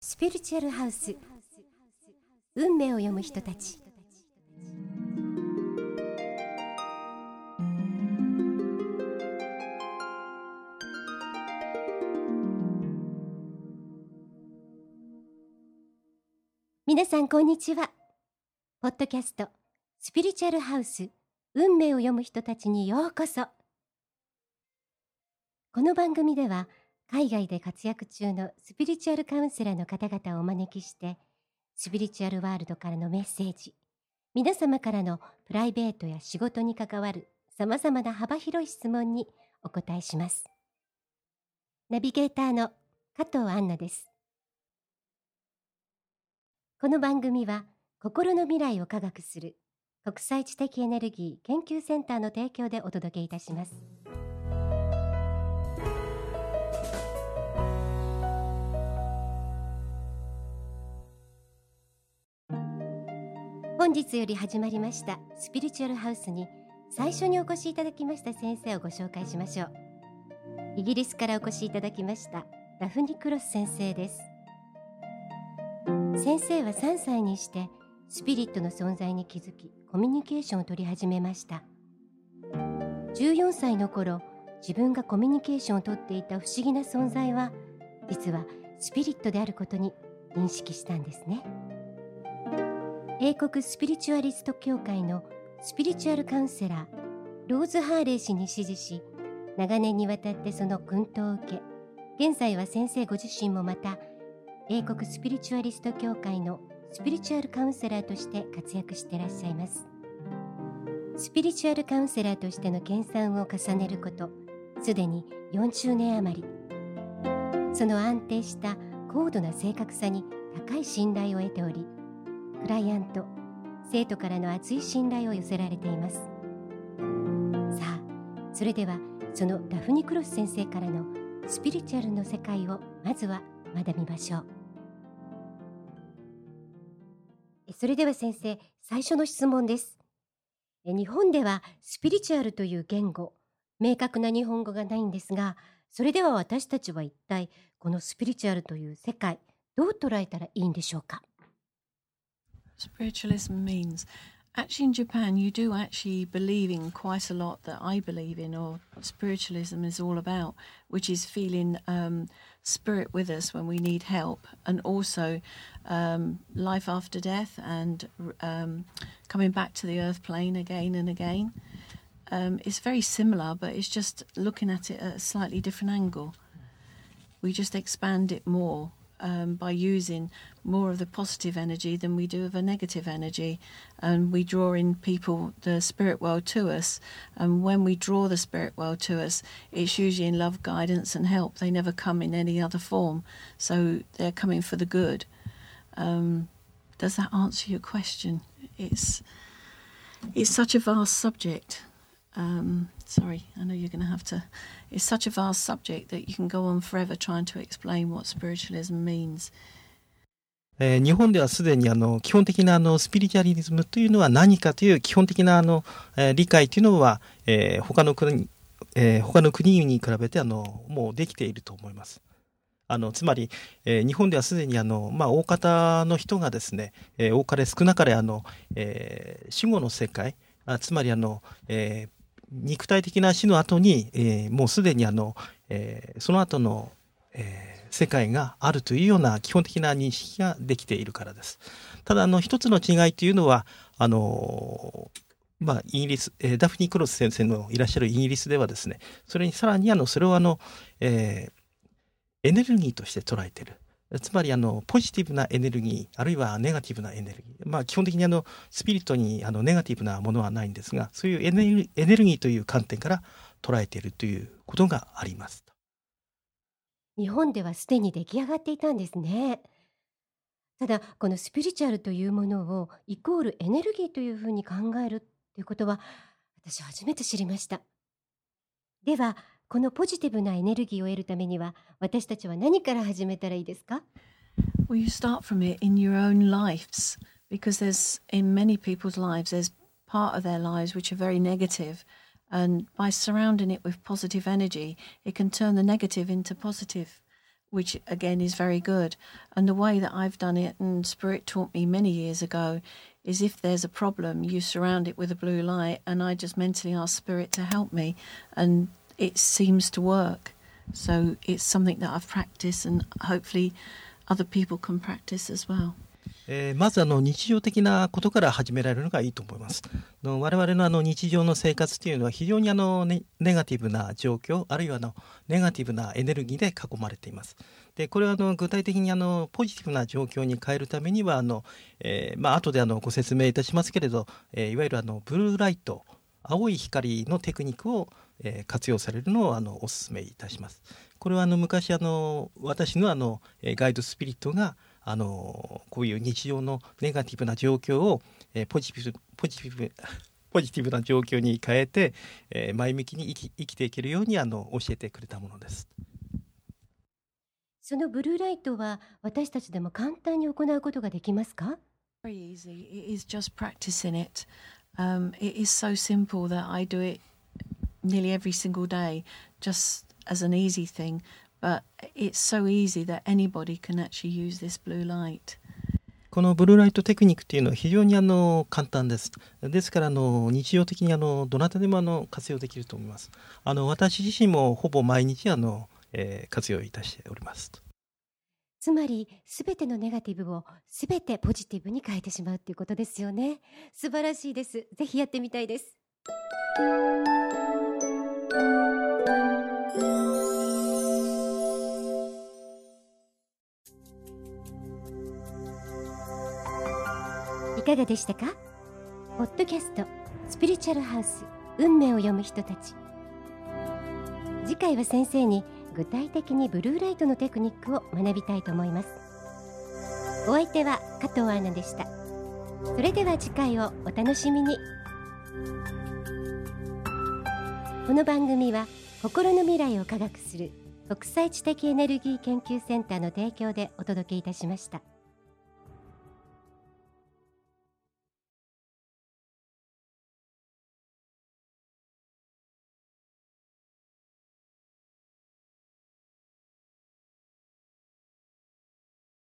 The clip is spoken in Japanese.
スピリチュアルハウス。運命を読む人たち。皆さんこんにちは。ポッドキャストスピリチュアルハウス運命を読む人たちにようこそ。この番組では海外で活躍中のスピリチュアルカウンセラーの方々をお招きしてスピリチュアルワールドからのメッセージ皆様からのプライベートや仕事に関わるさまざまな幅広い質問にお答えしますナビゲーターの加藤杏奈ですこの番組は心の未来を科学する国際知的エネルギー研究センターの提供でお届けいたします。本日より始まりましたスピリチュアルハウスに最初にお越しいただきました先生をご紹介しましょう。イギリスからお越しいただきましたダフニクロス先生です。先生は3歳にしてスピリットの存在に気づきコミュニケーションを取り始めました。14歳の頃自分がコミュニケーションをとっていた不思議な存在は実はスピリットであることに認識したんですね。英国スピリチュアリスト協会のスピリチュアルカウンセラーローズ・ハーレー氏に指示し長年にわたってその薫陶を受け現在は先生ご自身もまた英国スピリチュアリスト協会のスピリチュアルカウンセラーとして活躍していらっしゃいます。スピリチュアルカウンセラーとしての研鑽を重ねることすでに40年余り。その安定した高度な正確さに高い信頼を得ておりクライアント生徒からの厚い信頼を寄せられています。さあそれではそのダフニ・クロス先生からのスピリチュアルの世界をまずは学びましょう。それでは先生最初の質問です。日本ではスピリチュアルという言語明確な日本語がないんですがそれでは私たちは一体このスピリチュアルという世界どう捉えたらいいんでしょうか？Spiritualism means actually in Japan you do actually believe in quite a lot that I believe in or spiritualism is all about, which is feeling um, spirit with us when we need help, and also um, life after death and um, coming back to the earth plane again and again. Um, it's very similar, but it's just looking at it at a slightly different angle. We just expand it more um, by using more of the positive energy than we do of a negative energy. And we draw in people, the spirit world, to us. And when we draw the spirit world to us, it's usually in love, guidance, and help. They never come in any other form. So they're coming for the good. Um, does that answer your question? It's it's such a vast subject. Um, sorry, I know you're going to have to. It's such a vast subject that you can go on forever trying to explain what spiritualism means. えー、日本ではすでにあの基本的なあのスピリチュアリズムというのは何かという基本的なあの、えー、理解というのは、えー、他の国、えー、他の国に比べてあのもうできていると思います。あのつまり、えー、日本ではすでにあの、まあ、大方の人がですね、えー、多かれ少なかれあの、えー、死後の世界あつまりあの、えー、肉体的な死の後に、えー、もうすでにあの、えー、その後の、えー、世界があるというような基本的な認識ができているからです。ただあの一つの違いというのはあのまあ、イギリス、え、ダフニー・クロス先生のいらっしゃるイギリスではですねそれにさらにあのそれをあの、え、エネルギーとして捉えている。つまりあのポジティブなエネルギーあるいはネガティブなエネルギー。まあ基本的にあのスピリットにあのネガティブなものはないんですがそういうエネルエネルギーという観点から捉えているということがあります。日本ではすでに出来上がっていたんですね。ただこのスピリチュアルというものをイコールエネルギーというふうに考えるっていうことは私初めて知りました。ではこのポジティブなエネルギーを得るためには私たちは何から始めたらいいですか Well, you start from it in your own lives because there's in many people's lives there's part of their lives which are very negative and by surrounding it with positive energy it can turn the negative into positive which again is very good. And the way that I've done it, and Spirit taught me many years ago, is if there's a problem, you surround it with a blue light, and I just mentally ask Spirit to help me, and it seems to work. So it's something that I've practiced, and hopefully other people can practice as well. えー、まずあの日常的なことから始められるのがいいと思います。の我々のあの日常の生活というのは非常にあのネネガティブな状況あるいはあのネガティブなエネルギーで囲まれています。でこれはあの具体的にあのポジティブな状況に変えるためにはあの、えー、まあ後であのご説明いたしますけれど、えー、いわゆるあのブルーライト青い光のテクニックを、えー、活用されるのをあのお勧めいたします。これはあの昔あの私のあのガイドスピリットがあのこういう日常のネガティブな状況を、えー、ポジティブポジティブ ポジティブな状況に変えて、えー、前向きに生き生きていけるようにあの教えてくれたものです。そのブルーライトは私たちでも簡単に行うことができますか？Very easy. It is just practicing it. Um, it is so simple that I do it nearly every single day, just as an easy thing. But it's so easy that anybody can actually use this blue light. このブルーライトテクニックっていうのは非常にあの簡単です。ですからあの日常的にあのどなたでもあの活用できると思います。あの私自身もほぼ毎日あの、えー、活用いたしております。つまりすべてのネガティブをすべてポジティブに変えてしまうっていうことですよね。素晴らしいです。ぜひやってみたいです。いかがでしたか？ポッドキャストスピリチュアルハウス運命を読む人たち次回は先生に具体的にブルーライトのテクニックを学びたいと思います。お相手は加藤アナでした。それでは次回をお楽しみに。この番組は心の未来を科学する国際知的エネルギー研究センターの提供でお届けいたしました。